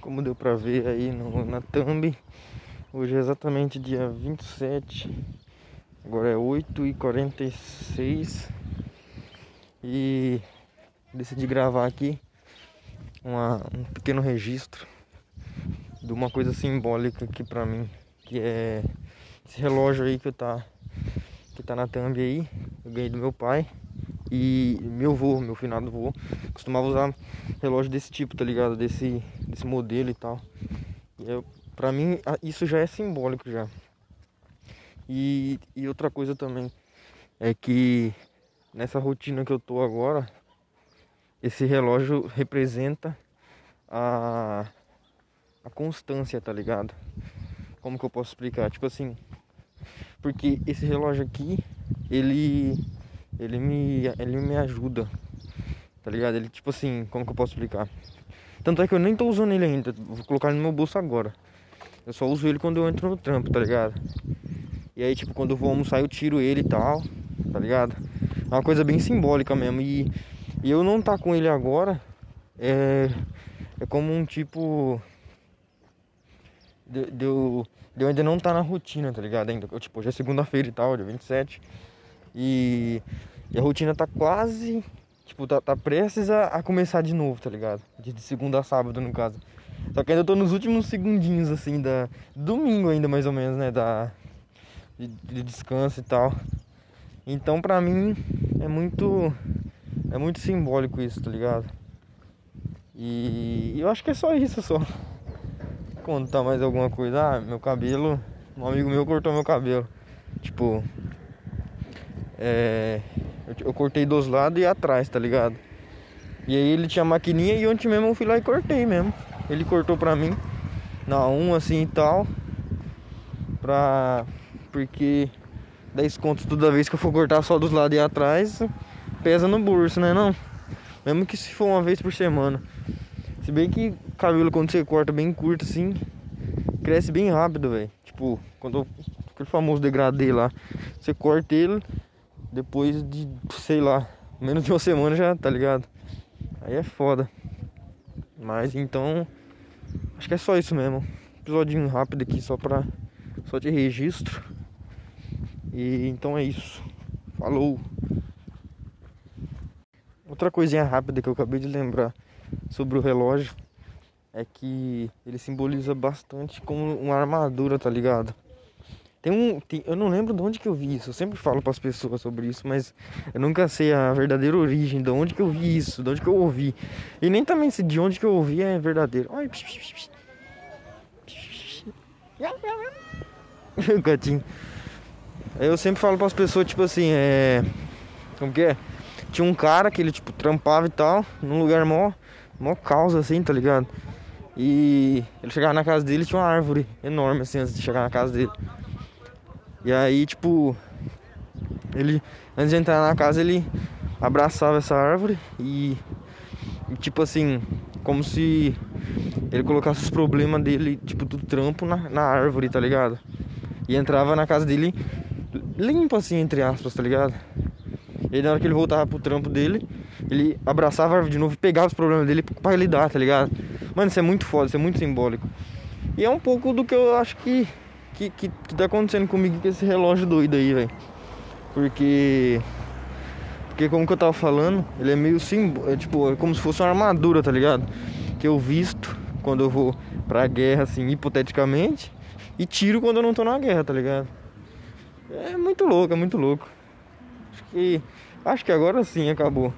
como deu pra ver aí no, na thumb, hoje é exatamente dia 27, agora é 8h46 e decidi gravar aqui uma, um pequeno registro de uma coisa simbólica aqui pra mim, que é esse relógio aí que tá, que tá na thumb aí, eu ganhei do meu pai. E meu avô, meu finado avô, costumava usar relógio desse tipo, tá ligado? Desse, desse modelo e tal. E eu, pra mim, isso já é simbólico já. E, e outra coisa também é que nessa rotina que eu tô agora, esse relógio representa a, a constância, tá ligado? Como que eu posso explicar? Tipo assim, porque esse relógio aqui, ele ele me, ele me ajuda, tá ligado? Ele, tipo assim, como que eu posso explicar? Tanto é que eu nem tô usando ele ainda, vou colocar ele no meu bolso agora. Eu só uso ele quando eu entro no trampo, tá ligado? E aí, tipo, quando eu vou almoçar, eu tiro ele e tal, tá ligado? É uma coisa bem simbólica mesmo. E, e eu não tá com ele agora, é, é como um tipo. De, de, de eu ainda não tá na rotina, tá ligado? Ainda, eu, tipo, hoje é segunda-feira e tal, dia 27. E, e a rotina tá quase. Tipo, tá, tá prestes a, a, começar de novo, tá ligado? De, de, segunda a sábado, no caso. Só que ainda tô nos últimos segundinhos, assim, da. Domingo ainda, mais ou menos, né? Da. De, de descanso e tal. Então, pra mim, é muito. É muito simbólico isso, tá ligado? E eu acho que é só isso, só. Contar mais alguma coisa. Ah, meu cabelo. Um amigo meu cortou meu cabelo. Tipo, é, eu, eu, cortei dos lados e atrás, tá ligado? E aí ele tinha maquininha e ontem mesmo eu fui lá e cortei mesmo. Ele cortou pra mim na 1 assim e tal. Pra. Porque 10 contos toda vez que eu for cortar só dos lados e atrás, pesa no bolso, né não? Mesmo que se for uma vez por semana. Se bem que cabelo quando você corta bem curto assim, cresce bem rápido, velho. Tipo, quando aquele famoso degradê lá, você corta ele, depois de, sei lá, menos de uma semana já, tá ligado? Aí é foda. Mas então, acho que é só isso mesmo. Episódio rápido aqui só pra só de registro. E então é isso. Falou. Outra coisinha rápida que eu acabei de lembrar sobre o relógio é que ele simboliza bastante como uma armadura, tá ligado? Tem um. Tem, eu não lembro de onde que eu vi isso. Eu sempre falo para as pessoas sobre isso, mas eu nunca sei a verdadeira origem, de onde que eu vi isso, de onde que eu ouvi. E nem também se de onde que eu ouvi é verdadeiro. Ai, gatinho. Eu sempre falo para as pessoas, tipo assim, é. Como que é? Tinha um cara que ele, tipo, trampava e tal, num lugar mó, mó causa, assim, tá ligado? E ele chegava na casa dele tinha uma árvore enorme, assim, antes de chegar na casa dele. E aí, tipo, ele antes de entrar na casa, ele abraçava essa árvore e, e tipo assim, como se ele colocasse os problemas dele, tipo, do trampo na, na árvore, tá ligado? E entrava na casa dele limpo assim, entre aspas, tá ligado? E aí, na hora que ele voltava pro trampo dele, ele abraçava a árvore de novo pegava os problemas dele pra lidar, tá ligado? Mano, isso é muito foda, isso é muito simbólico. E é um pouco do que eu acho que que, que, que tá acontecendo comigo com esse relógio doido aí, velho. Porque. Porque como que eu tava falando, ele é meio símbolo. É, tipo, é como se fosse uma armadura, tá ligado? Que eu visto quando eu vou pra guerra, assim, hipoteticamente. E tiro quando eu não tô na guerra, tá ligado? É muito louco, é muito louco. Acho que. Acho que agora sim acabou.